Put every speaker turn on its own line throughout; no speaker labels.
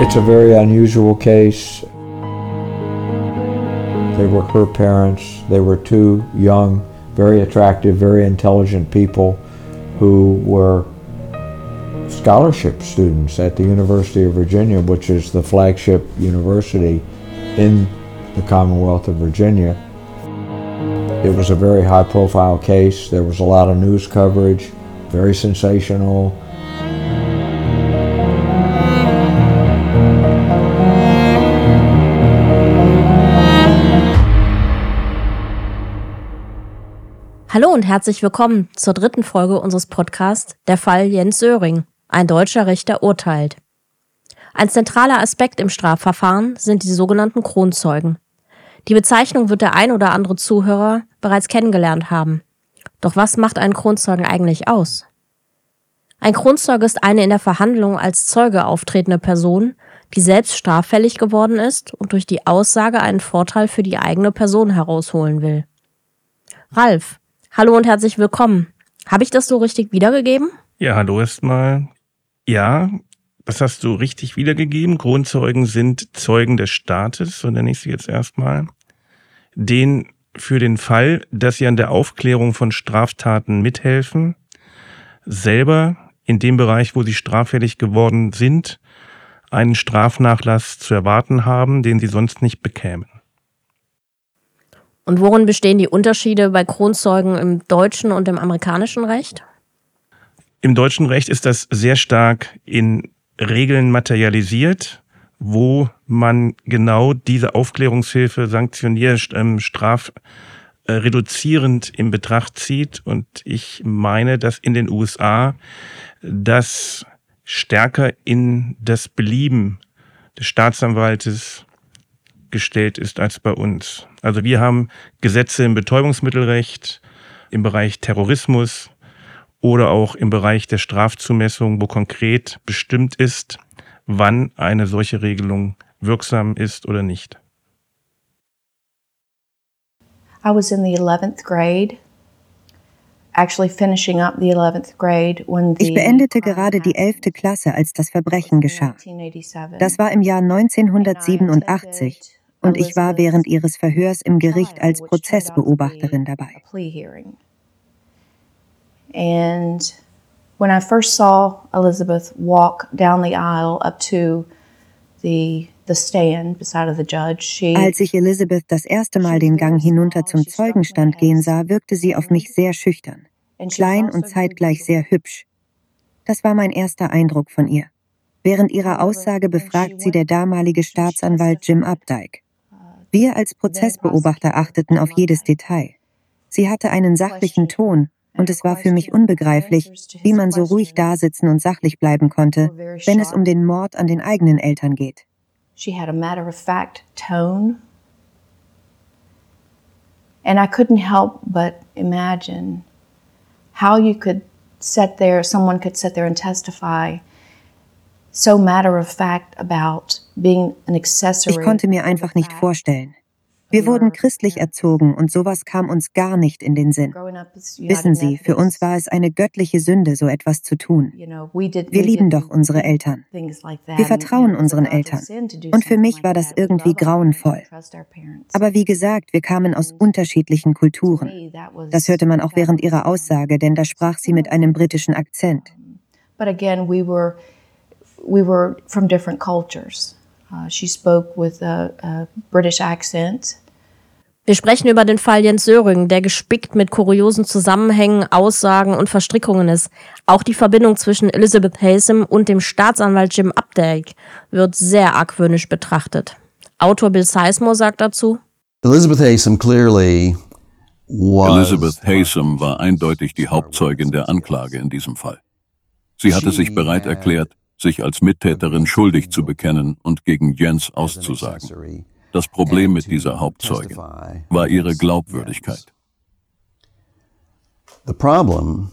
It's a very unusual case. They were her parents. They were two young, very attractive, very intelligent people who were scholarship students at the University of Virginia, which is the flagship university in the Commonwealth of Virginia. It was a very high profile case. There was a lot of news coverage, very sensational.
Hallo und herzlich willkommen zur dritten Folge unseres Podcasts Der Fall Jens Söring. Ein deutscher Richter urteilt. Ein zentraler Aspekt im Strafverfahren sind die sogenannten Kronzeugen. Die Bezeichnung wird der ein oder andere Zuhörer bereits kennengelernt haben. Doch was macht einen Kronzeugen eigentlich aus? Ein Kronzeuge ist eine in der Verhandlung als Zeuge auftretende Person, die selbst straffällig geworden ist und durch die Aussage einen Vorteil für die eigene Person herausholen will. Ralf, Hallo und herzlich willkommen. Habe ich das so richtig wiedergegeben?
Ja, hallo erstmal. Ja, das hast du richtig wiedergegeben. Kronzeugen sind Zeugen des Staates, so nenne ich sie jetzt erstmal. Den für den Fall, dass sie an der Aufklärung von Straftaten mithelfen, selber in dem Bereich, wo sie straffällig geworden sind, einen Strafnachlass zu erwarten haben, den sie sonst nicht bekämen.
Und worin bestehen die Unterschiede bei Kronzeugen im deutschen und im amerikanischen Recht?
Im deutschen Recht ist das sehr stark in Regeln materialisiert, wo man genau diese Aufklärungshilfe sanktioniert, ähm, straf äh, in Betracht zieht. Und ich meine, dass in den USA das stärker in das Belieben des Staatsanwaltes gestellt ist als bei uns. Also wir haben Gesetze im Betäubungsmittelrecht, im Bereich Terrorismus oder auch im Bereich der Strafzumessung, wo konkret bestimmt ist, wann eine solche Regelung wirksam ist oder nicht.
I was in the 11th grade.
Ich beendete gerade die 11. Klasse, als das Verbrechen geschah. Das war im Jahr 1987 und ich war während ihres Verhörs im Gericht als Prozessbeobachterin dabei.
And when I first saw Elizabeth walk down the aisle up to the
als ich Elizabeth das erste Mal den Gang hinunter zum Zeugenstand gehen sah, wirkte sie auf mich sehr schüchtern, klein also und zeitgleich sehr hübsch. Das war mein erster Eindruck von ihr. Während ihrer Aussage befragt sie der damalige Staatsanwalt Jim Updike. Wir als Prozessbeobachter achteten auf jedes Detail. Sie hatte einen sachlichen Ton und es war für mich unbegreiflich, wie man so ruhig dasitzen und sachlich bleiben konnte, wenn es um den Mord an den eigenen Eltern geht.
She had a matter of fact tone. And I couldn't help but imagine how you could sit there, someone could sit there and testify
Ich konnte mir einfach nicht vorstellen. Wir wurden christlich erzogen und sowas kam uns gar nicht in den Sinn. Wissen Sie, für uns war es eine göttliche Sünde, so etwas zu tun. Wir lieben doch unsere Eltern. Wir vertrauen unseren Eltern. Und für mich war das irgendwie grauenvoll. Aber wie gesagt, wir kamen aus unterschiedlichen Kulturen. Das hörte man auch während ihrer Aussage, denn da sprach sie mit einem britischen Akzent.
But again, we were we were from different cultures. Uh, she spoke with a, a British accent.
Wir sprechen über den Fall Jens Söring, der gespickt mit kuriosen Zusammenhängen, Aussagen und Verstrickungen ist. Auch die Verbindung zwischen Elizabeth Haysom und dem Staatsanwalt Jim Updike wird sehr argwöhnisch betrachtet. Autor Bill Sizemore sagt dazu:
Elizabeth Haysom clearly
Elizabeth Haysom war eindeutig die Hauptzeugin der Anklage in diesem Fall. Sie hatte sich bereit erklärt, sich als Mittäterin schuldig zu bekennen und gegen Jens auszusagen. Das Problem mit dieser Hauptzeugin war ihre Glaubwürdigkeit.
The problem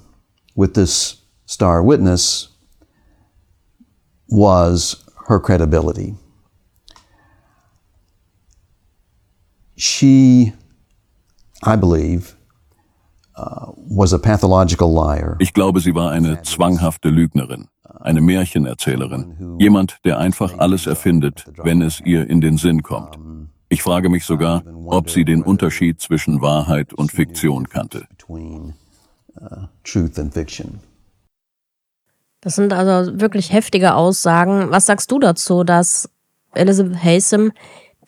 with this star witness was her credibility. She, I believe, uh, was a pathological liar.
Ich glaube, sie war eine zwanghafte Lügnerin. Eine Märchenerzählerin, jemand, der einfach alles erfindet, wenn es ihr in den Sinn kommt. Ich frage mich sogar, ob sie den Unterschied zwischen Wahrheit und Fiktion kannte.
Das sind also wirklich heftige Aussagen. Was sagst du dazu, dass Elizabeth Haysom,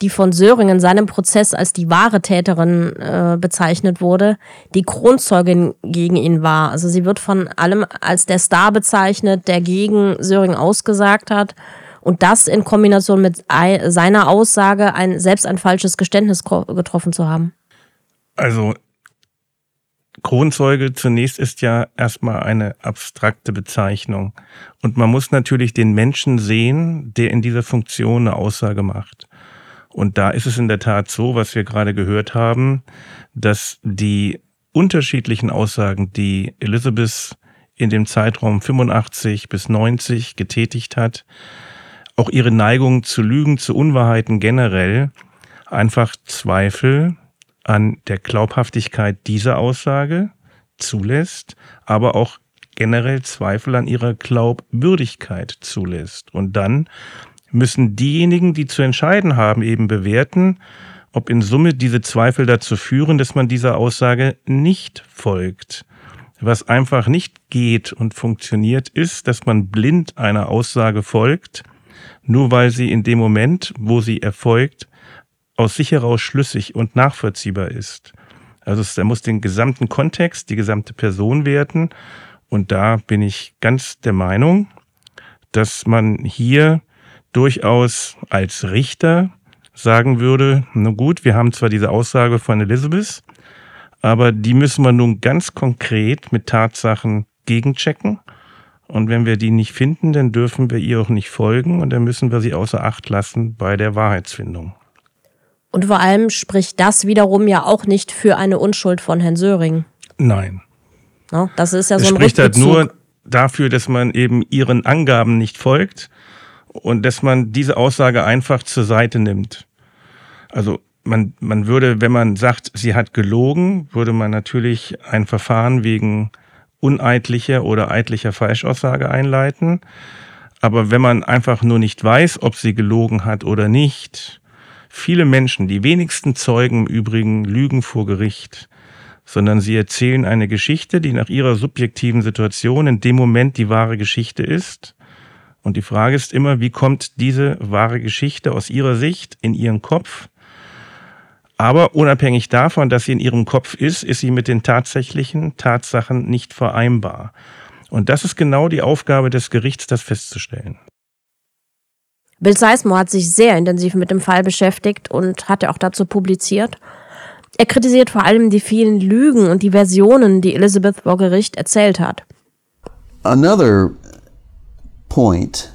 die von Söring in seinem Prozess als die wahre Täterin äh, bezeichnet wurde, die Kronzeugin gegen ihn war? Also sie wird von allem als der Star bezeichnet, der gegen Söring ausgesagt hat. Und das in Kombination mit seiner Aussage, ein, selbst ein falsches Geständnis getroffen zu haben.
Also Kronzeuge zunächst ist ja erstmal eine abstrakte Bezeichnung. Und man muss natürlich den Menschen sehen, der in dieser Funktion eine Aussage macht. Und da ist es in der Tat so, was wir gerade gehört haben, dass die unterschiedlichen Aussagen, die Elizabeth in dem Zeitraum 85 bis 90 getätigt hat, auch ihre Neigung zu Lügen, zu Unwahrheiten generell, einfach Zweifel an der Glaubhaftigkeit dieser Aussage zulässt, aber auch generell Zweifel an ihrer Glaubwürdigkeit zulässt. Und dann müssen diejenigen, die zu entscheiden haben, eben bewerten, ob in Summe diese Zweifel dazu führen, dass man dieser Aussage nicht folgt. Was einfach nicht geht und funktioniert, ist, dass man blind einer Aussage folgt, nur weil sie in dem Moment, wo sie erfolgt, aus sich heraus schlüssig und nachvollziehbar ist. Also er muss den gesamten Kontext, die gesamte Person werten. Und da bin ich ganz der Meinung, dass man hier durchaus als Richter sagen würde, na gut, wir haben zwar diese Aussage von Elizabeth, aber die müssen wir nun ganz konkret mit Tatsachen gegenchecken. Und wenn wir die nicht finden, dann dürfen wir ihr auch nicht folgen und dann müssen wir sie außer Acht lassen bei der Wahrheitsfindung.
Und vor allem spricht das wiederum ja auch nicht für eine Unschuld von Herrn Söring.
Nein.
No, das ist ja
es
so ein
spricht halt nur dafür, dass man eben ihren Angaben nicht folgt und dass man diese Aussage einfach zur Seite nimmt. Also man, man würde, wenn man sagt, sie hat gelogen, würde man natürlich ein Verfahren wegen uneidlicher oder eidlicher Falschaussage einleiten. Aber wenn man einfach nur nicht weiß, ob sie gelogen hat oder nicht, Viele Menschen, die wenigsten Zeugen im Übrigen, lügen vor Gericht, sondern sie erzählen eine Geschichte, die nach ihrer subjektiven Situation in dem Moment die wahre Geschichte ist. Und die Frage ist immer, wie kommt diese wahre Geschichte aus ihrer Sicht in ihren Kopf? Aber unabhängig davon, dass sie in ihrem Kopf ist, ist sie mit den tatsächlichen Tatsachen nicht vereinbar. Und das ist genau die Aufgabe des Gerichts, das festzustellen.
Bill Sizemore hat sich sehr intensiv mit dem Fall beschäftigt und hat ja auch dazu publiziert. Er kritisiert vor allem die vielen Lügen und die Versionen, die Elizabeth vor Gericht erzählt hat.
Another point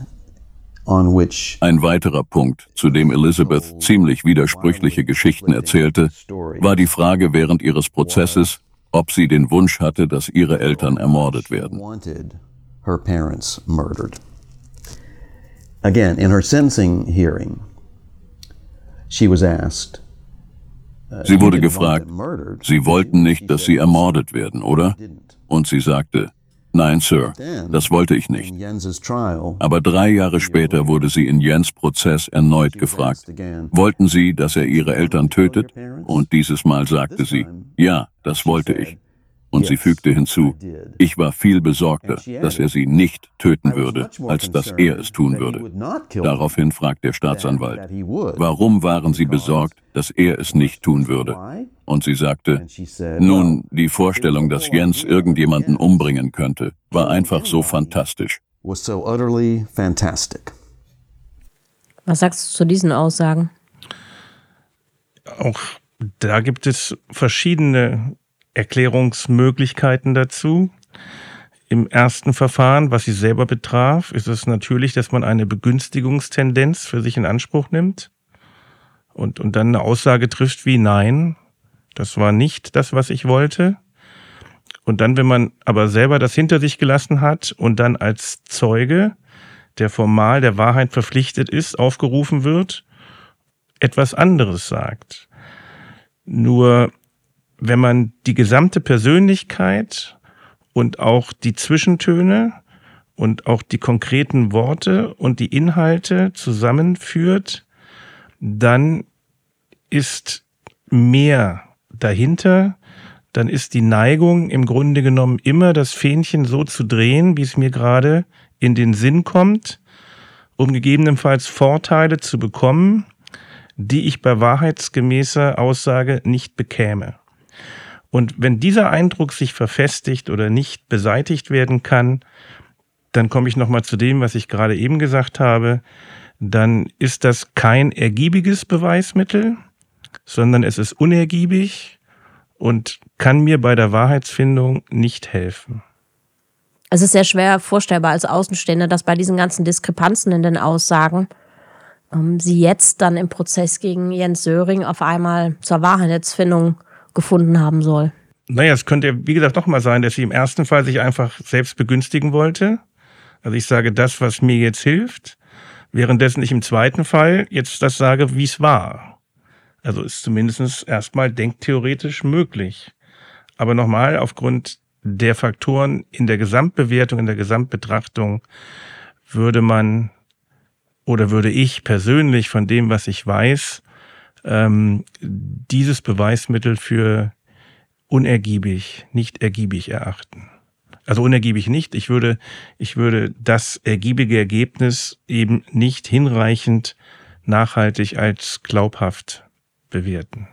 Ein weiterer Punkt, zu dem Elizabeth ziemlich widersprüchliche Geschichten erzählte, war die Frage während ihres Prozesses, ob sie den Wunsch hatte, dass ihre Eltern ermordet werden.
Her parents murdered. Again, in her sentencing hearing, she was asked,
uh, Sie wurde gefragt, Sie wollten nicht, dass Sie ermordet werden, oder? Und sie sagte, Nein, Sir, das wollte ich nicht. Aber drei Jahre später wurde sie in Jens Prozess erneut gefragt, wollten Sie, dass er Ihre Eltern tötet? Und dieses Mal sagte sie, ja, das wollte ich. Und sie fügte hinzu, ich war viel besorgter, dass er sie nicht töten würde, als dass er es tun würde. Daraufhin fragt der Staatsanwalt, warum waren Sie besorgt, dass er es nicht tun würde? Und sie sagte, nun, die Vorstellung, dass Jens irgendjemanden umbringen könnte, war einfach so fantastisch.
Was sagst du zu diesen Aussagen?
Auch da gibt es verschiedene Erklärungsmöglichkeiten dazu. Im ersten Verfahren, was sie selber betraf, ist es natürlich, dass man eine Begünstigungstendenz für sich in Anspruch nimmt und, und dann eine Aussage trifft wie Nein, das war nicht das, was ich wollte. Und dann, wenn man aber selber das hinter sich gelassen hat und dann als Zeuge, der formal der Wahrheit verpflichtet ist, aufgerufen wird, etwas anderes sagt. Nur wenn man die gesamte Persönlichkeit und auch die Zwischentöne und auch die konkreten Worte und die Inhalte zusammenführt, dann ist mehr dahinter, dann ist die Neigung im Grunde genommen immer das Fähnchen so zu drehen, wie es mir gerade in den Sinn kommt, um gegebenenfalls Vorteile zu bekommen, die ich bei wahrheitsgemäßer Aussage nicht bekäme. Und wenn dieser Eindruck sich verfestigt oder nicht beseitigt werden kann, dann komme ich nochmal zu dem, was ich gerade eben gesagt habe, dann ist das kein ergiebiges Beweismittel, sondern es ist unergiebig und kann mir bei der Wahrheitsfindung nicht helfen.
Es ist sehr schwer vorstellbar als Außenstehender, dass bei diesen ganzen Diskrepanzen in den Aussagen ähm, sie jetzt dann im Prozess gegen Jens Söring auf einmal zur Wahrheitsfindung gefunden haben soll.
Naja, es könnte, wie gesagt, doch mal sein, dass sie im ersten Fall sich einfach selbst begünstigen wollte. Also ich sage das, was mir jetzt hilft, währenddessen ich im zweiten Fall jetzt das sage, wie es war. Also ist zumindest erstmal denktheoretisch möglich. Aber nochmal, aufgrund der Faktoren in der Gesamtbewertung, in der Gesamtbetrachtung würde man oder würde ich persönlich von dem, was ich weiß, ähm, dieses Beweismittel für unergiebig, nicht ergiebig erachten. Also unergiebig nicht. Ich würde, ich würde das ergiebige Ergebnis eben nicht hinreichend nachhaltig als glaubhaft bewerten.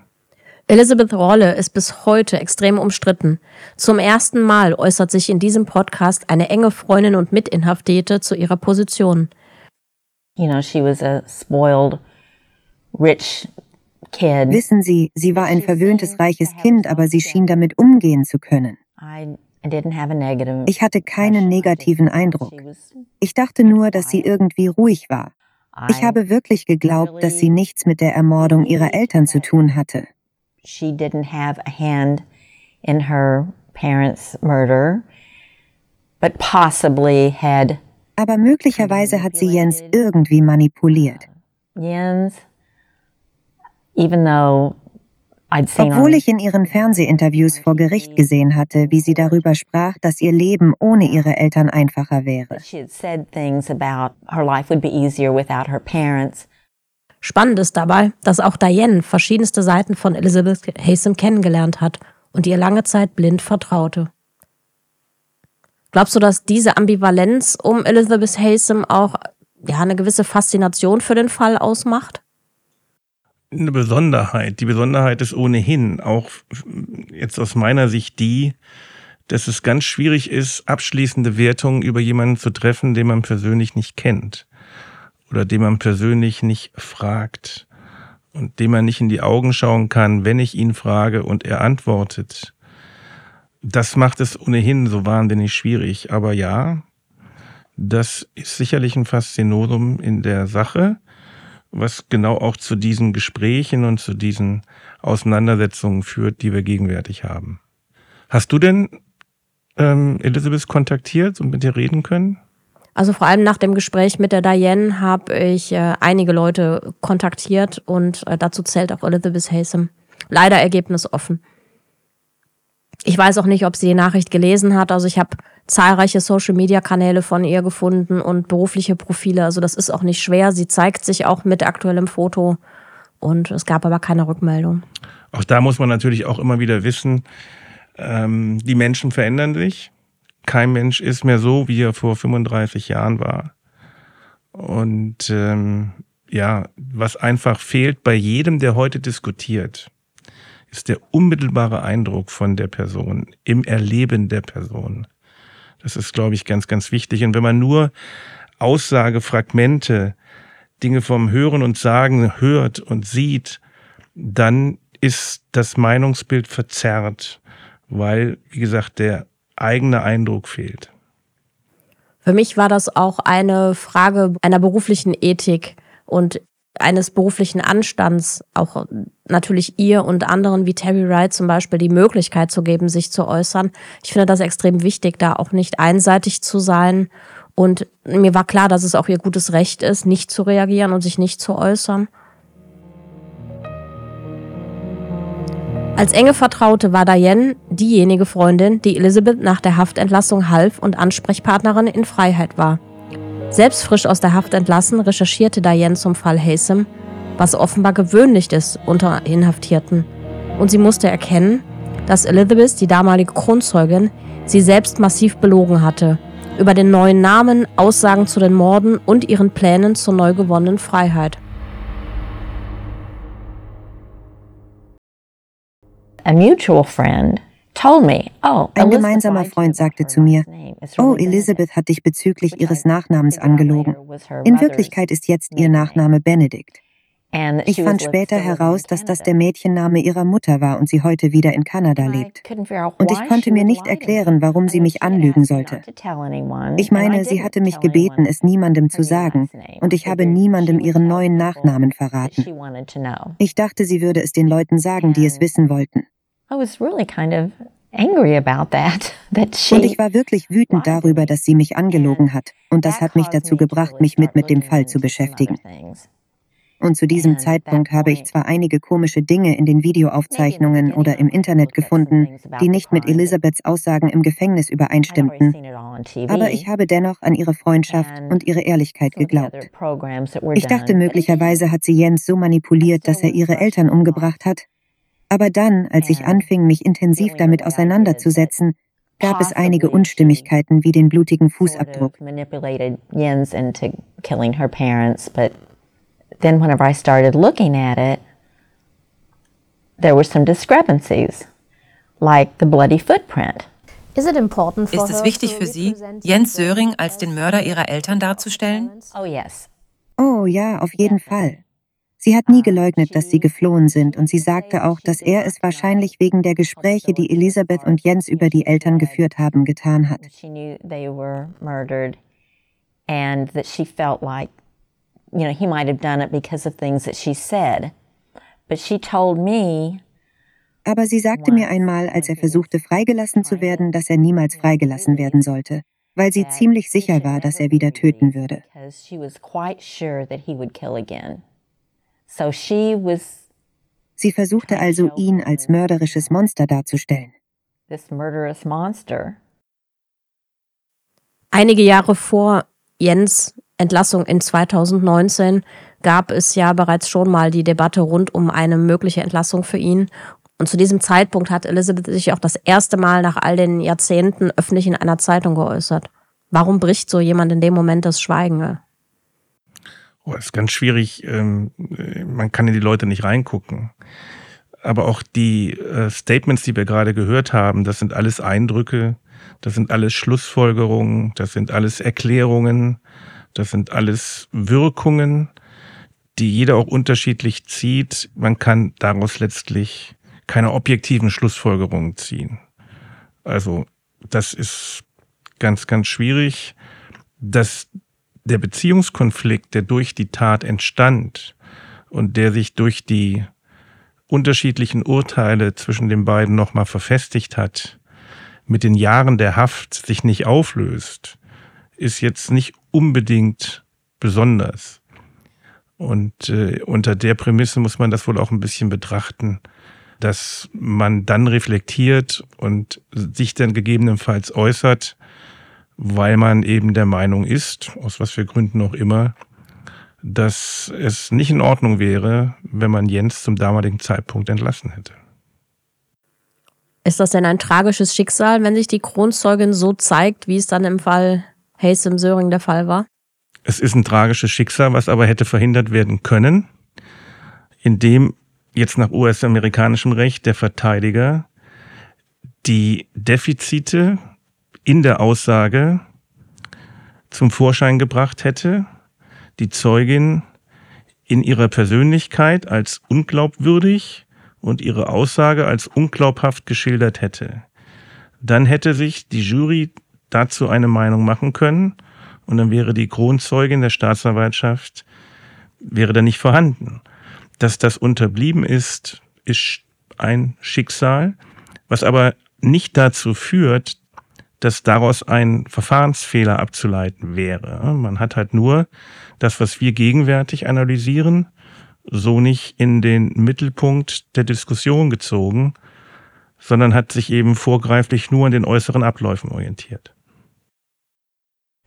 Elizabeth Rolle ist bis heute extrem umstritten. Zum ersten Mal äußert sich in diesem Podcast eine enge Freundin und Mitinhaftierte zu ihrer Position.
You know, she was a spoiled, rich kid. Wissen Sie, sie war ein verwöhntes, reiches Kind, aber sie schien damit umgehen zu können. Ich hatte keinen negativen Eindruck. Ich dachte nur, dass sie irgendwie ruhig war. Ich habe wirklich geglaubt, dass sie nichts mit der Ermordung ihrer Eltern zu tun hatte. She didn't have a hand in her parents' murder, but possibly had. Aber möglicherweise hat sie Jens irgendwie manipuliert. Jens, even though obwohl ich in ihren Fernsehinterviews vor Gericht gesehen hatte, wie sie darüber sprach, dass ihr Leben ohne ihre Eltern einfacher wäre.
Spannend ist dabei, dass auch Diane verschiedenste Seiten von Elizabeth Haysom kennengelernt hat und ihr lange Zeit blind vertraute. Glaubst du, dass diese Ambivalenz um Elizabeth Haysom auch ja, eine gewisse Faszination für den Fall ausmacht?
Eine Besonderheit. Die Besonderheit ist ohnehin auch jetzt aus meiner Sicht die, dass es ganz schwierig ist, abschließende Wertungen über jemanden zu treffen, den man persönlich nicht kennt oder den man persönlich nicht fragt und dem man nicht in die Augen schauen kann, wenn ich ihn frage und er antwortet. Das macht es ohnehin so wahnsinnig schwierig. Aber ja, das ist sicherlich ein Faszinosum in der Sache was genau auch zu diesen Gesprächen und zu diesen Auseinandersetzungen führt, die wir gegenwärtig haben. Hast du denn ähm, Elizabeth kontaktiert und mit ihr reden können?
Also vor allem nach dem Gespräch mit der Diane habe ich äh, einige Leute kontaktiert und äh, dazu zählt auch Elizabeth Haysom. Leider ergebnisoffen. Ich weiß auch nicht, ob sie die Nachricht gelesen hat. Also ich habe zahlreiche Social-Media-Kanäle von ihr gefunden und berufliche Profile. Also das ist auch nicht schwer. Sie zeigt sich auch mit aktuellem Foto und es gab aber keine Rückmeldung.
Auch da muss man natürlich auch immer wieder wissen, ähm, die Menschen verändern sich. Kein Mensch ist mehr so, wie er vor 35 Jahren war. Und ähm, ja, was einfach fehlt bei jedem, der heute diskutiert, ist der unmittelbare Eindruck von der Person, im Erleben der Person. Das ist, glaube ich, ganz, ganz wichtig. Und wenn man nur Aussagefragmente, Dinge vom Hören und Sagen hört und sieht, dann ist das Meinungsbild verzerrt, weil, wie gesagt, der eigene Eindruck fehlt.
Für mich war das auch eine Frage einer beruflichen Ethik und eines beruflichen Anstands, auch natürlich ihr und anderen wie Terry Wright zum Beispiel die Möglichkeit zu geben, sich zu äußern. Ich finde das extrem wichtig, da auch nicht einseitig zu sein. Und mir war klar, dass es auch ihr gutes Recht ist, nicht zu reagieren und sich nicht zu äußern. Als enge Vertraute war Diane diejenige Freundin, die Elizabeth nach der Haftentlassung half und Ansprechpartnerin in Freiheit war. Selbst frisch aus der Haft entlassen, recherchierte Diane zum Fall Hasem, was offenbar gewöhnlich ist unter Inhaftierten. Und sie musste erkennen, dass Elizabeth, die damalige Kronzeugin, sie selbst massiv belogen hatte. Über den neuen Namen, Aussagen zu den Morden und ihren Plänen zur neu gewonnenen Freiheit.
A mutual friend Ein gemeinsamer Freund sagte zu mir, oh, Elizabeth hat dich bezüglich ihres Nachnamens angelogen. In Wirklichkeit ist jetzt ihr Nachname Benedict. Ich fand später heraus, dass das der Mädchenname ihrer Mutter war und sie heute wieder in Kanada lebt. Und ich konnte mir nicht erklären, warum sie mich anlügen sollte. Ich meine, sie hatte mich gebeten, es niemandem zu sagen, und ich habe niemandem ihren neuen Nachnamen verraten. Ich dachte, sie würde es den Leuten sagen, die es wissen wollten. Und ich war wirklich wütend darüber, dass sie mich angelogen hat. Und das hat mich dazu gebracht, mich mit mit dem Fall zu beschäftigen. Und zu diesem Zeitpunkt habe ich zwar einige komische Dinge in den Videoaufzeichnungen oder im Internet gefunden, die nicht mit Elisabeths Aussagen im Gefängnis übereinstimmten, aber ich habe dennoch an ihre Freundschaft und ihre Ehrlichkeit geglaubt. Ich dachte, möglicherweise hat sie Jens so manipuliert, dass er ihre Eltern umgebracht hat. Aber dann, als ich anfing, mich intensiv damit auseinanderzusetzen, gab es einige Unstimmigkeiten wie den blutigen Fußabdruck. then whenever I started looking at it, there were some discrepancies, like the bloody footprint.
Ist es wichtig für Sie, Jens Söring als den Mörder Ihrer Eltern darzustellen?
Oh, yes. Oh ja, auf jeden Fall. Sie hat nie geleugnet, dass sie geflohen sind, und sie sagte auch, dass er es wahrscheinlich wegen der Gespräche, die Elisabeth und Jens über die Eltern geführt haben, getan hat. And that she felt like you know, he might have done it because of things that she said. But she told me, aber sie sagte mir einmal, als er versuchte freigelassen zu werden, dass er niemals freigelassen werden sollte, weil sie ziemlich sicher war, dass er wieder töten würde. Sie versuchte also, ihn als mörderisches Monster darzustellen.
Einige Jahre vor Jens Entlassung in 2019 gab es ja bereits schon mal die Debatte rund um eine mögliche Entlassung für ihn. Und zu diesem Zeitpunkt hat Elizabeth sich auch das erste Mal nach all den Jahrzehnten öffentlich in einer Zeitung geäußert. Warum bricht so jemand in dem Moment das Schweigen?
Oh, ist ganz schwierig. Ähm, man kann in die Leute nicht reingucken. Aber auch die äh, Statements, die wir gerade gehört haben, das sind alles Eindrücke, das sind alles Schlussfolgerungen, das sind alles Erklärungen. Das sind alles Wirkungen, die jeder auch unterschiedlich zieht. Man kann daraus letztlich keine objektiven Schlussfolgerungen ziehen. Also das ist ganz, ganz schwierig, dass der Beziehungskonflikt, der durch die Tat entstand und der sich durch die unterschiedlichen Urteile zwischen den beiden nochmal verfestigt hat, mit den Jahren der Haft sich nicht auflöst, ist jetzt nicht unbedingt besonders. Und äh, unter der Prämisse muss man das wohl auch ein bisschen betrachten, dass man dann reflektiert und sich dann gegebenenfalls äußert, weil man eben der Meinung ist, aus was für Gründen auch immer, dass es nicht in Ordnung wäre, wenn man Jens zum damaligen Zeitpunkt entlassen hätte.
Ist das denn ein tragisches Schicksal, wenn sich die Kronzeugin so zeigt, wie es dann im Fall Hayes Söring der Fall war?
Es ist ein tragisches Schicksal, was aber hätte verhindert werden können, indem jetzt nach US-amerikanischem Recht der Verteidiger die Defizite in der Aussage zum Vorschein gebracht hätte, die Zeugin in ihrer Persönlichkeit als unglaubwürdig und ihre Aussage als unglaubhaft geschildert hätte. Dann hätte sich die Jury dazu eine Meinung machen können und dann wäre die Kronzeugin der Staatsanwaltschaft wäre da nicht vorhanden. Dass das unterblieben ist, ist ein Schicksal, was aber nicht dazu führt, dass daraus ein Verfahrensfehler abzuleiten wäre. Man hat halt nur das, was wir gegenwärtig analysieren, so nicht in den Mittelpunkt der Diskussion gezogen, sondern hat sich eben vorgreiflich nur an den äußeren Abläufen orientiert.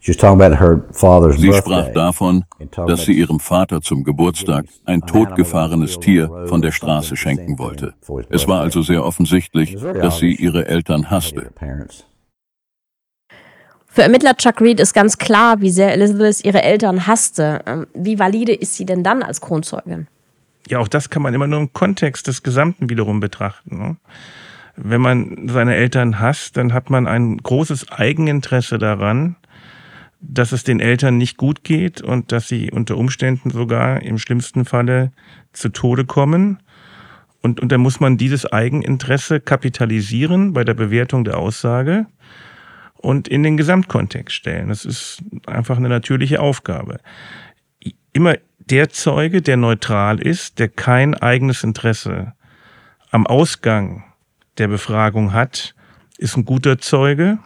Sie sprach davon, dass sie ihrem Vater zum Geburtstag ein totgefahrenes Tier von der Straße schenken wollte. Es war also sehr offensichtlich, dass sie ihre Eltern hasste.
Für Ermittler Chuck Reed ist ganz klar, wie sehr Elizabeth ihre Eltern hasste. Ähm, wie valide ist sie denn dann als Kronzeugin?
Ja, auch das kann man immer nur im Kontext des Gesamten wiederum betrachten. Ne? Wenn man seine Eltern hasst, dann hat man ein großes Eigeninteresse daran, dass es den Eltern nicht gut geht und dass sie unter Umständen sogar im schlimmsten Falle zu Tode kommen. Und, und dann muss man dieses Eigeninteresse kapitalisieren bei der Bewertung der Aussage und in den Gesamtkontext stellen. Das ist einfach eine natürliche Aufgabe. Immer der Zeuge, der neutral ist, der kein eigenes Interesse am Ausgang der Befragung hat, ist ein guter Zeuge.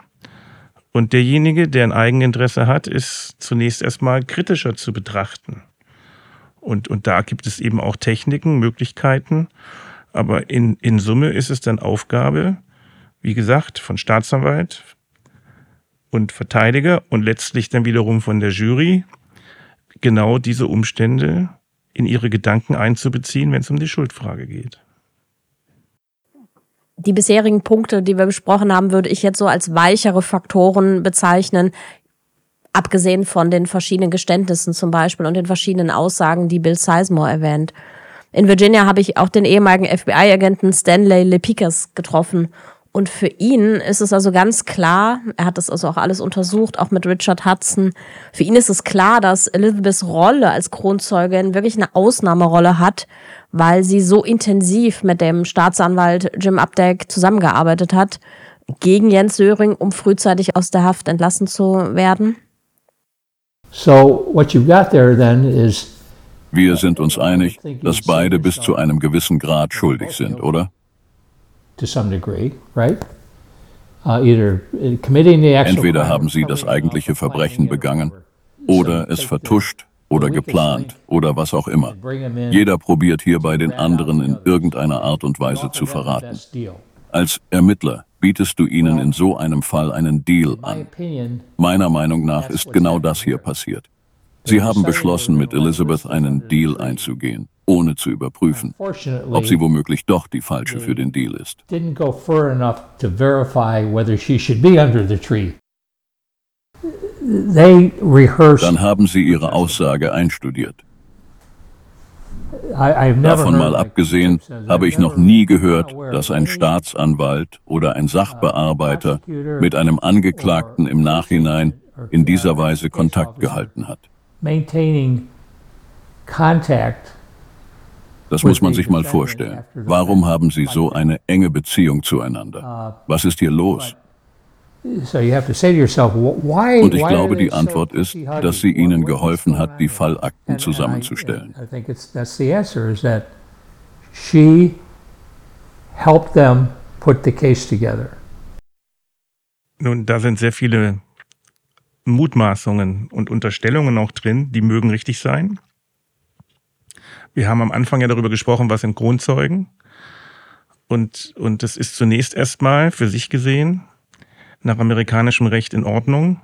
Und derjenige, der ein Eigeninteresse hat, ist zunächst erstmal kritischer zu betrachten. Und, und da gibt es eben auch Techniken, Möglichkeiten. Aber in, in Summe ist es dann Aufgabe, wie gesagt, von Staatsanwalt, und Verteidiger und letztlich dann wiederum von der Jury genau diese Umstände in ihre Gedanken einzubeziehen, wenn es um die Schuldfrage geht.
Die bisherigen Punkte, die wir besprochen haben, würde ich jetzt so als weichere Faktoren bezeichnen, abgesehen von den verschiedenen Geständnissen zum Beispiel und den verschiedenen Aussagen, die Bill Sizemore erwähnt. In Virginia habe ich auch den ehemaligen FBI-Agenten Stanley Lepikas getroffen und für ihn ist es also ganz klar, er hat das also auch alles untersucht, auch mit Richard Hudson. Für ihn ist es klar, dass Elizabeths Rolle als Kronzeugin wirklich eine Ausnahmerolle hat, weil sie so intensiv mit dem Staatsanwalt Jim Updike zusammengearbeitet hat, gegen Jens Söring, um frühzeitig aus der Haft entlassen zu werden.
So, what you've got there then is wir sind uns einig, dass beide bis zu einem gewissen Grad schuldig sind, oder?
To some degree, right? Uh, either committing the actual
Entweder haben sie das eigentliche Verbrechen begangen oder es vertuscht oder geplant oder was auch immer. Jeder probiert hierbei den anderen in irgendeiner Art und Weise zu verraten. Als Ermittler bietest du ihnen in so einem Fall einen Deal an. Meiner Meinung nach ist genau das hier passiert. Sie haben beschlossen, mit Elizabeth einen Deal einzugehen ohne zu überprüfen, ob sie womöglich doch die falsche für den Deal ist. Dann haben sie ihre Aussage einstudiert. Davon mal abgesehen, habe ich noch nie gehört, dass ein Staatsanwalt oder ein Sachbearbeiter mit einem Angeklagten im Nachhinein in dieser Weise Kontakt gehalten hat. Maintaining contact das muss man sich mal vorstellen. Warum haben Sie so eine enge Beziehung zueinander? Was ist hier los? Und ich glaube, die Antwort ist, dass sie ihnen geholfen hat, die Fallakten zusammenzustellen.
Nun, da sind sehr viele Mutmaßungen und Unterstellungen auch drin, die mögen richtig sein. Wir haben am Anfang ja darüber gesprochen, was sind Kronzeugen. Und, und das ist zunächst erstmal für sich gesehen nach amerikanischem Recht in Ordnung,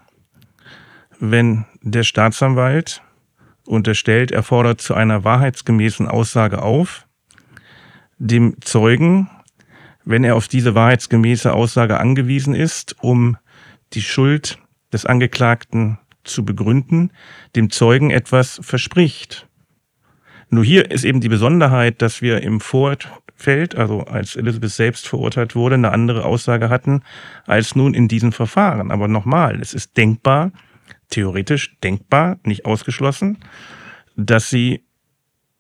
wenn der Staatsanwalt unterstellt, er fordert zu einer wahrheitsgemäßen Aussage auf, dem Zeugen, wenn er auf diese wahrheitsgemäße Aussage angewiesen ist, um die Schuld des Angeklagten zu begründen, dem Zeugen etwas verspricht. Nur hier ist eben die Besonderheit, dass wir im Vorfeld, also als Elizabeth selbst verurteilt wurde, eine andere Aussage hatten als nun in diesem Verfahren. Aber nochmal, es ist denkbar, theoretisch denkbar, nicht ausgeschlossen, dass sie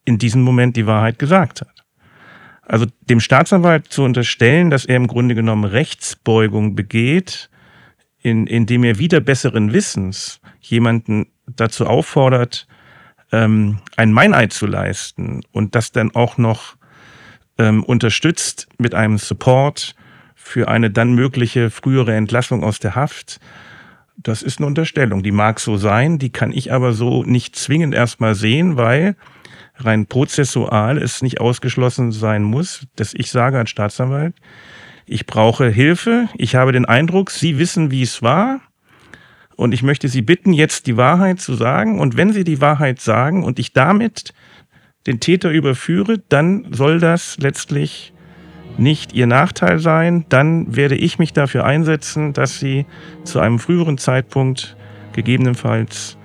in diesem Moment die Wahrheit gesagt hat. Also dem Staatsanwalt zu unterstellen, dass er im Grunde genommen Rechtsbeugung begeht, in, indem er wieder besseren Wissens jemanden dazu auffordert, ähm, ein Meineid zu leisten und das dann auch noch ähm, unterstützt mit einem Support für eine dann mögliche frühere Entlassung aus der Haft, das ist eine Unterstellung. Die mag so sein, die kann ich aber so nicht zwingend erstmal sehen, weil rein prozessual es nicht ausgeschlossen sein muss, dass ich sage als Staatsanwalt, ich brauche Hilfe, ich habe den Eindruck, Sie wissen, wie es war. Und ich möchte Sie bitten, jetzt die Wahrheit zu sagen. Und wenn Sie die Wahrheit sagen und ich damit den Täter überführe, dann soll das letztlich nicht Ihr Nachteil sein. Dann werde ich mich dafür einsetzen, dass Sie zu einem früheren Zeitpunkt gegebenenfalls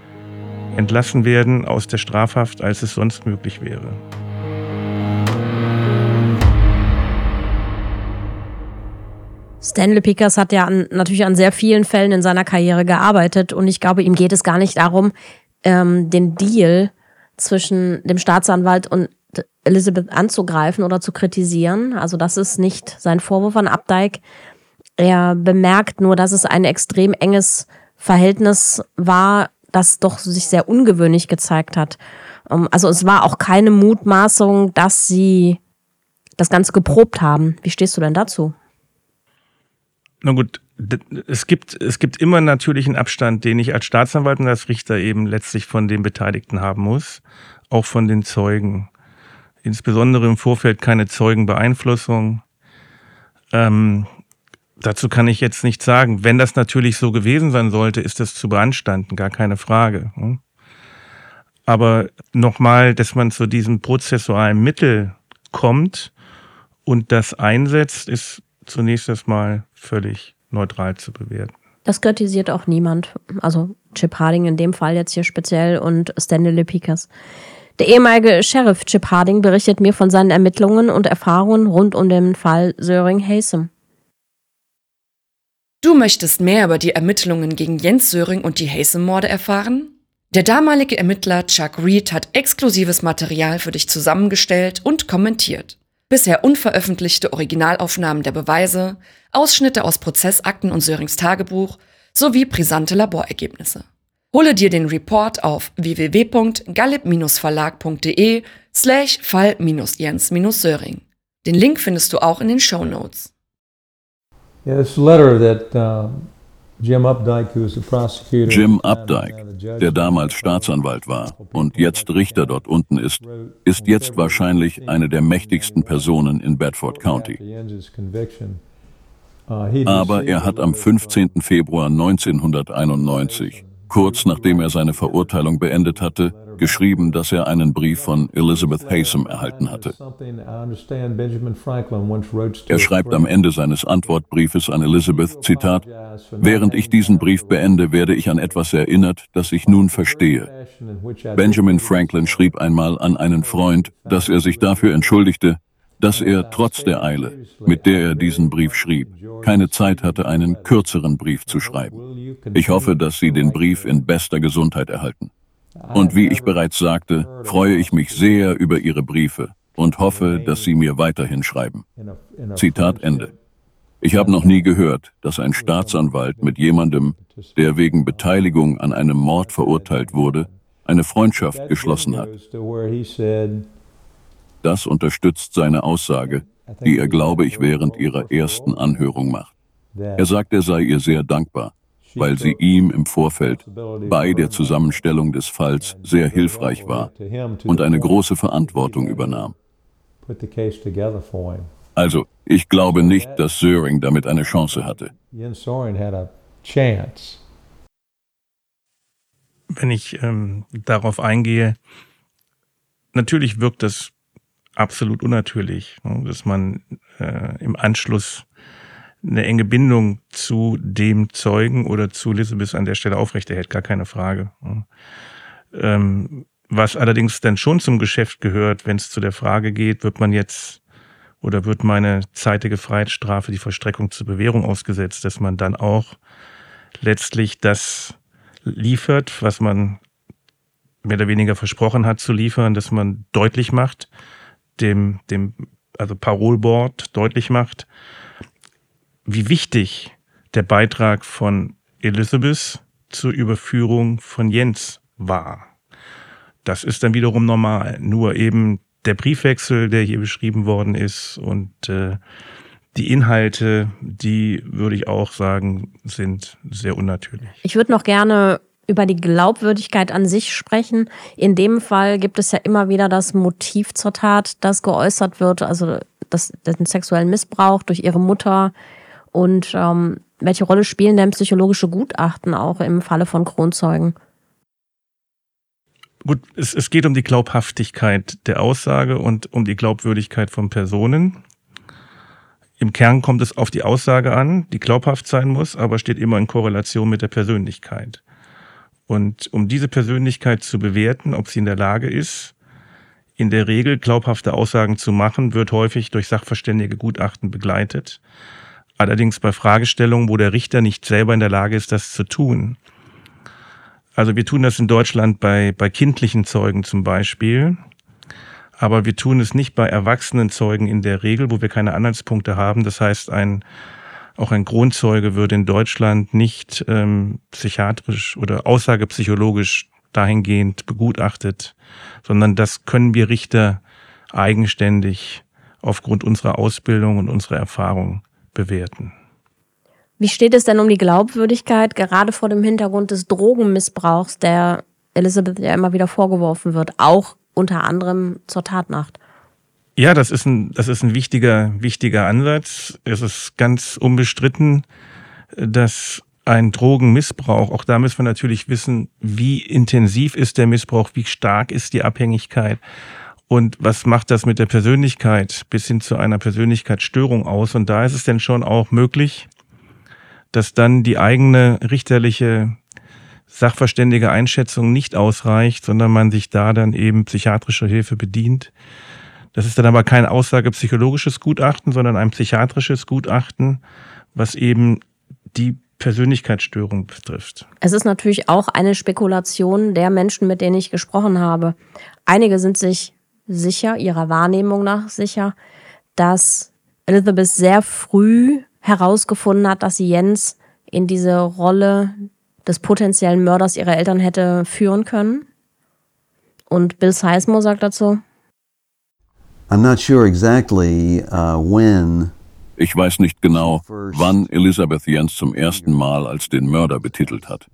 entlassen werden aus der Strafhaft, als es sonst möglich wäre.
Stanley Pickers hat ja an, natürlich an sehr vielen Fällen in seiner Karriere gearbeitet und ich glaube, ihm geht es gar nicht darum, ähm, den Deal zwischen dem Staatsanwalt und Elizabeth anzugreifen oder zu kritisieren. Also das ist nicht sein Vorwurf an Updike. Er bemerkt nur, dass es ein extrem enges Verhältnis war, das doch sich sehr ungewöhnlich gezeigt hat. Ähm, also es war auch keine Mutmaßung, dass sie das Ganze geprobt haben. Wie stehst du denn dazu?
Na gut, es gibt, es gibt immer natürlich einen Abstand, den ich als Staatsanwalt und als Richter eben letztlich von den Beteiligten haben muss, auch von den Zeugen. Insbesondere im Vorfeld keine Zeugenbeeinflussung. Ähm, dazu kann ich jetzt nichts sagen. Wenn das natürlich so gewesen sein sollte, ist das zu beanstanden, gar keine Frage. Ne? Aber nochmal, dass man zu diesem prozessualen Mittel kommt und das einsetzt, ist zunächst erstmal völlig neutral zu bewerten.
Das kritisiert auch niemand. Also Chip Harding in dem Fall jetzt hier speziell und Stanley Pickers. Der ehemalige Sheriff Chip Harding berichtet mir von seinen Ermittlungen und Erfahrungen rund um den Fall Söring Hasem.
Du möchtest mehr über die Ermittlungen gegen Jens Söring und die Hasem-Morde erfahren? Der damalige Ermittler Chuck Reed hat exklusives Material für dich zusammengestellt und kommentiert bisher unveröffentlichte Originalaufnahmen der Beweise, Ausschnitte aus Prozessakten und Sörings Tagebuch sowie brisante Laborergebnisse. Hole dir den Report auf www.gallip-verlag.de slash fall-jens-söring. Den Link findest du auch in den Show Notes.
Yeah, this letter that, uh
Jim Updike, der damals Staatsanwalt war und jetzt Richter dort unten ist, ist jetzt wahrscheinlich eine der mächtigsten Personen in Bedford County. Aber er hat am 15. Februar 1991, kurz nachdem er seine Verurteilung beendet hatte, geschrieben, dass er einen Brief von Elizabeth Haysom erhalten hatte. Er schreibt am Ende seines Antwortbriefes an Elizabeth, Zitat, Während ich diesen Brief beende, werde ich an etwas erinnert, das ich nun verstehe. Benjamin Franklin schrieb einmal an einen Freund, dass er sich dafür entschuldigte, dass er trotz der Eile, mit der er diesen Brief schrieb, keine Zeit hatte, einen kürzeren Brief zu schreiben. Ich hoffe, dass Sie den Brief in bester Gesundheit erhalten. Und wie ich bereits sagte, freue ich mich sehr über Ihre Briefe und hoffe, dass Sie mir weiterhin schreiben. Zitat Ende. Ich habe noch nie gehört, dass ein Staatsanwalt mit jemandem, der wegen Beteiligung an einem Mord verurteilt wurde, eine Freundschaft geschlossen hat. Das unterstützt seine Aussage, die er, glaube ich, während ihrer ersten Anhörung macht. Er sagt, er sei ihr sehr dankbar, weil sie ihm im Vorfeld bei der Zusammenstellung des Falls sehr hilfreich war und eine große Verantwortung übernahm. Also, ich glaube nicht, dass Söring damit eine Chance hatte.
Wenn ich ähm, darauf eingehe, natürlich wirkt das absolut unnatürlich, ne, dass man äh, im Anschluss eine enge Bindung zu dem Zeugen oder zu Elizabeth an der Stelle aufrechterhält, gar keine Frage. Ähm, was allerdings dann schon zum Geschäft gehört, wenn es zu der Frage geht, wird man jetzt oder wird meine zeitige Freiheitsstrafe die Vollstreckung zur Bewährung ausgesetzt, dass man dann auch letztlich das liefert, was man mehr oder weniger versprochen hat zu liefern, dass man deutlich macht, dem, dem, also Parolboard deutlich macht, wie wichtig der Beitrag von Elizabeth zur Überführung von Jens war. Das ist dann wiederum normal. Nur eben der Briefwechsel, der hier beschrieben worden ist und äh, die Inhalte, die würde ich auch sagen, sind sehr unnatürlich.
Ich würde noch gerne über die Glaubwürdigkeit an sich sprechen. In dem Fall gibt es ja immer wieder das Motiv zur Tat, das geäußert wird. Also das, den sexuellen Missbrauch durch ihre Mutter und ähm, welche Rolle spielen denn psychologische Gutachten auch im Falle von Kronzeugen?
Gut, es, es geht um die Glaubhaftigkeit der Aussage und um die Glaubwürdigkeit von Personen. Im Kern kommt es auf die Aussage an, die glaubhaft sein muss, aber steht immer in Korrelation mit der Persönlichkeit. Und um diese Persönlichkeit zu bewerten, ob sie in der Lage ist, in der Regel glaubhafte Aussagen zu machen, wird häufig durch sachverständige Gutachten begleitet. Allerdings bei Fragestellungen, wo der Richter nicht selber in der Lage ist, das zu tun. Also wir tun das in Deutschland bei, bei kindlichen Zeugen zum Beispiel. Aber wir tun es nicht bei erwachsenen Zeugen in der Regel, wo wir keine Anhaltspunkte haben. Das heißt, ein, auch ein Kronzeuge würde in Deutschland nicht ähm, psychiatrisch oder aussagepsychologisch dahingehend begutachtet, sondern das können wir Richter eigenständig aufgrund unserer Ausbildung und unserer Erfahrung bewerten.
Wie steht es denn um die Glaubwürdigkeit, gerade vor dem Hintergrund des Drogenmissbrauchs, der Elizabeth ja immer wieder vorgeworfen wird, auch unter anderem zur Tatnacht.
Ja, das ist ein, das ist ein wichtiger, wichtiger Ansatz. Es ist ganz unbestritten, dass ein Drogenmissbrauch, auch da müssen wir natürlich wissen, wie intensiv ist der Missbrauch, wie stark ist die Abhängigkeit und was macht das mit der Persönlichkeit bis hin zu einer Persönlichkeitsstörung aus. Und da ist es denn schon auch möglich, dass dann die eigene richterliche sachverständige Einschätzung nicht ausreicht, sondern man sich da dann eben psychiatrischer Hilfe bedient. Das ist dann aber kein aussagepsychologisches Gutachten, sondern ein psychiatrisches Gutachten, was eben die Persönlichkeitsstörung betrifft.
Es ist natürlich auch eine Spekulation der Menschen, mit denen ich gesprochen habe. Einige sind sich sicher, ihrer Wahrnehmung nach sicher, dass Elizabeth sehr früh herausgefunden hat, dass sie Jens in diese Rolle des potenziellen Mörders ihrer Eltern hätte führen können. Und Bill Sizemore sagt dazu,
I'm not sure exactly uh, when
ich weiß nicht genau, wann Elizabeth Jens zum ersten Mal als den Mörder betitelt hat.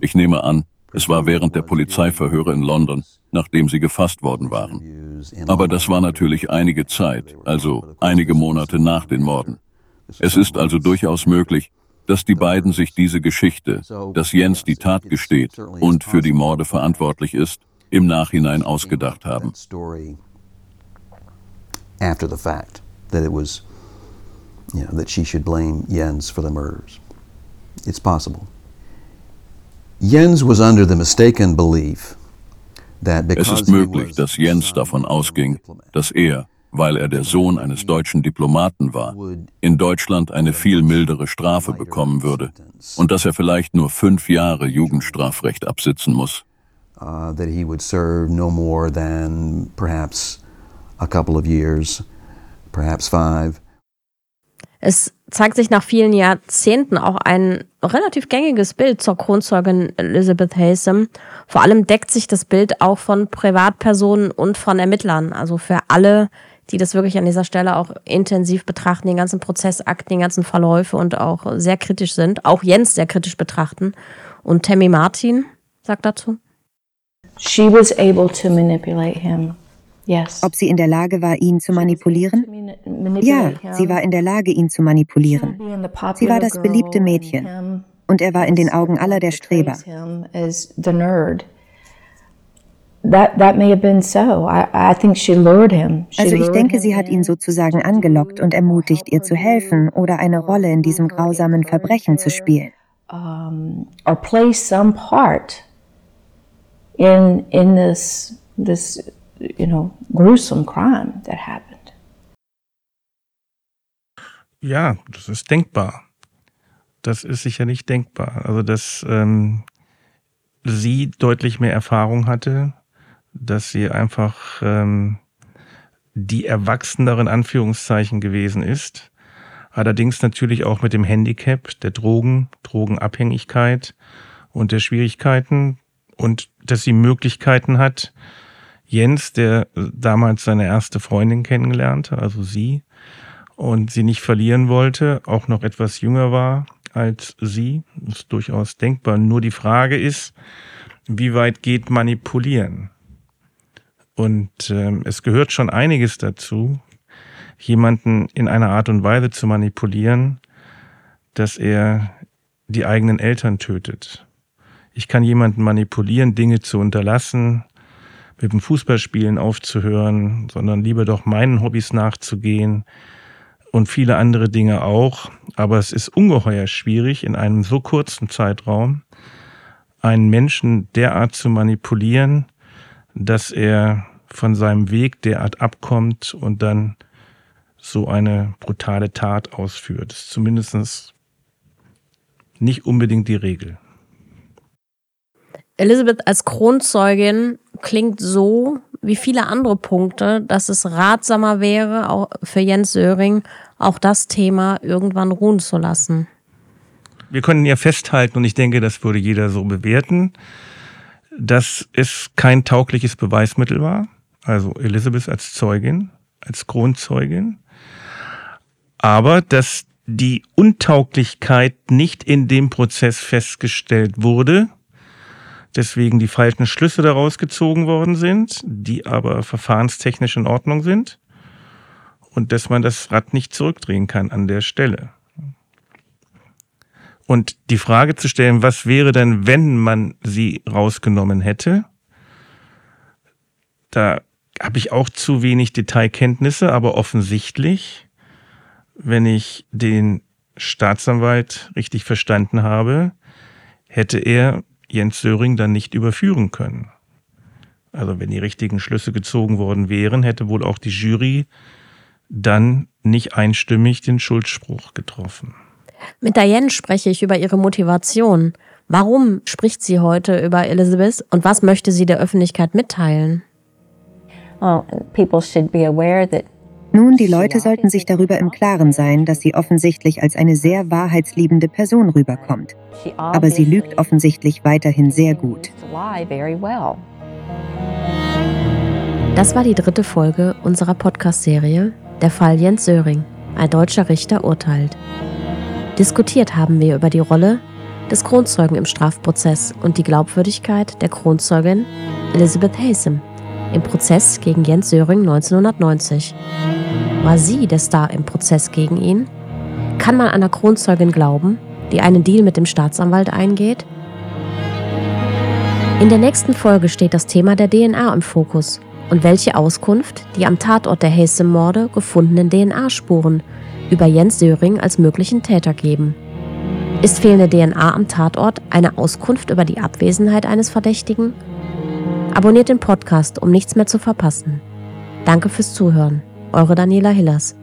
Ich nehme an, es war während der Polizeiverhöre in London, nachdem sie gefasst worden waren. Aber das war natürlich einige Zeit, also einige Monate nach den Morden. Es ist also durchaus möglich, dass die beiden sich diese Geschichte, dass Jens die Tat gesteht und für die Morde verantwortlich ist, im Nachhinein ausgedacht haben.
After the fact that it was, you know, that she should blame Jens for the murders. It's possible. Jens was under the mistaken belief that
Es ist möglich, dass Jens davon ausging, dass er, weil er der Sohn eines deutschen Diplomaten war, in Deutschland eine viel mildere Strafe bekommen würde und dass er vielleicht nur fünf Jahre Jugendstrafrecht absitzen muss.
Uh, that he would serve no more than perhaps a couple of years, perhaps five.
Es zeigt sich nach vielen Jahrzehnten auch ein relativ gängiges Bild zur Kronzeugin Elizabeth Haysom. Vor allem deckt sich das Bild auch von Privatpersonen und von Ermittlern. Also für alle, die das wirklich an dieser Stelle auch intensiv betrachten, den ganzen Prozessakten, die ganzen Verläufe und auch sehr kritisch sind, auch Jens sehr kritisch betrachten. Und Tammy Martin sagt dazu.
She was able to manipulate him.
Ob sie in der Lage war, ihn zu manipulieren? Ja, sie war in der Lage, ihn zu manipulieren. Sie war das beliebte Mädchen. Und er war in den Augen aller der Streber. Also ich denke, sie hat ihn sozusagen angelockt und ermutigt, ihr zu helfen oder eine Rolle in diesem grausamen Verbrechen zu spielen.
or play some part in in this this you know gruesome crime that happened.
Ja, das ist denkbar. Das ist sicher nicht denkbar. Also dass ähm, sie deutlich mehr Erfahrung hatte, dass sie einfach ähm, die erwachseneren Anführungszeichen gewesen ist. Allerdings natürlich auch mit dem Handicap der Drogen, Drogenabhängigkeit und der Schwierigkeiten und dass sie Möglichkeiten hat, Jens, der damals seine erste Freundin kennengelernte, also sie, und sie nicht verlieren wollte, auch noch etwas jünger war als sie. Ist durchaus denkbar. Nur die Frage ist, wie weit geht manipulieren? Und ähm, es gehört schon einiges dazu, jemanden in einer Art und Weise zu manipulieren, dass er die eigenen Eltern tötet. Ich kann jemanden manipulieren, Dinge zu unterlassen, mit dem Fußballspielen aufzuhören, sondern lieber doch meinen Hobbys nachzugehen und viele andere Dinge auch. Aber es ist ungeheuer schwierig, in einem so kurzen Zeitraum einen Menschen derart zu manipulieren, dass er von seinem Weg derart abkommt und dann so eine brutale Tat ausführt. Das ist zumindest nicht unbedingt die Regel.
Elizabeth als Kronzeugin klingt so wie viele andere Punkte, dass es ratsamer wäre, auch für Jens Söring auch das Thema irgendwann ruhen zu lassen.
Wir können ja festhalten, und ich denke, das würde jeder so bewerten, dass es kein taugliches Beweismittel war. Also Elizabeth als Zeugin, als Kronzeugin. Aber dass die Untauglichkeit nicht in dem Prozess festgestellt wurde, deswegen die falschen Schlüsse daraus gezogen worden sind, die aber verfahrenstechnisch in Ordnung sind und dass man das Rad nicht zurückdrehen kann an der Stelle. Und die Frage zu stellen, was wäre denn, wenn man sie rausgenommen hätte, da habe ich auch zu wenig Detailkenntnisse, aber offensichtlich, wenn ich den Staatsanwalt richtig verstanden habe, hätte er Jens Söring dann nicht überführen können. Also wenn die richtigen Schlüsse gezogen worden wären, hätte wohl auch die Jury dann nicht einstimmig den Schuldspruch getroffen.
Mit Diane spreche ich über ihre Motivation. Warum spricht sie heute über Elizabeth und was möchte sie der Öffentlichkeit mitteilen?
Nun, die Leute sollten sich darüber im Klaren sein, dass sie offensichtlich als eine sehr wahrheitsliebende Person rüberkommt. Aber sie lügt offensichtlich weiterhin sehr gut.
Das war die dritte Folge unserer Podcast-Serie Der Fall Jens Söring. Ein deutscher Richter urteilt. Diskutiert haben wir über die Rolle des Kronzeugen im Strafprozess und die Glaubwürdigkeit der Kronzeugin Elizabeth Haysom im Prozess gegen Jens Söring 1990. War sie der Star im Prozess gegen ihn? Kann man einer Kronzeugin glauben, die einen Deal mit dem Staatsanwalt eingeht? In der nächsten Folge steht das Thema der DNA im Fokus und welche Auskunft die am Tatort der Haysom-Morde gefundenen DNA-Spuren über Jens Söring als möglichen Täter geben. Ist fehlende DNA am Tatort eine Auskunft über die Abwesenheit eines Verdächtigen? Abonniert den Podcast, um nichts mehr zu verpassen. Danke fürs Zuhören. Eure Daniela Hillers.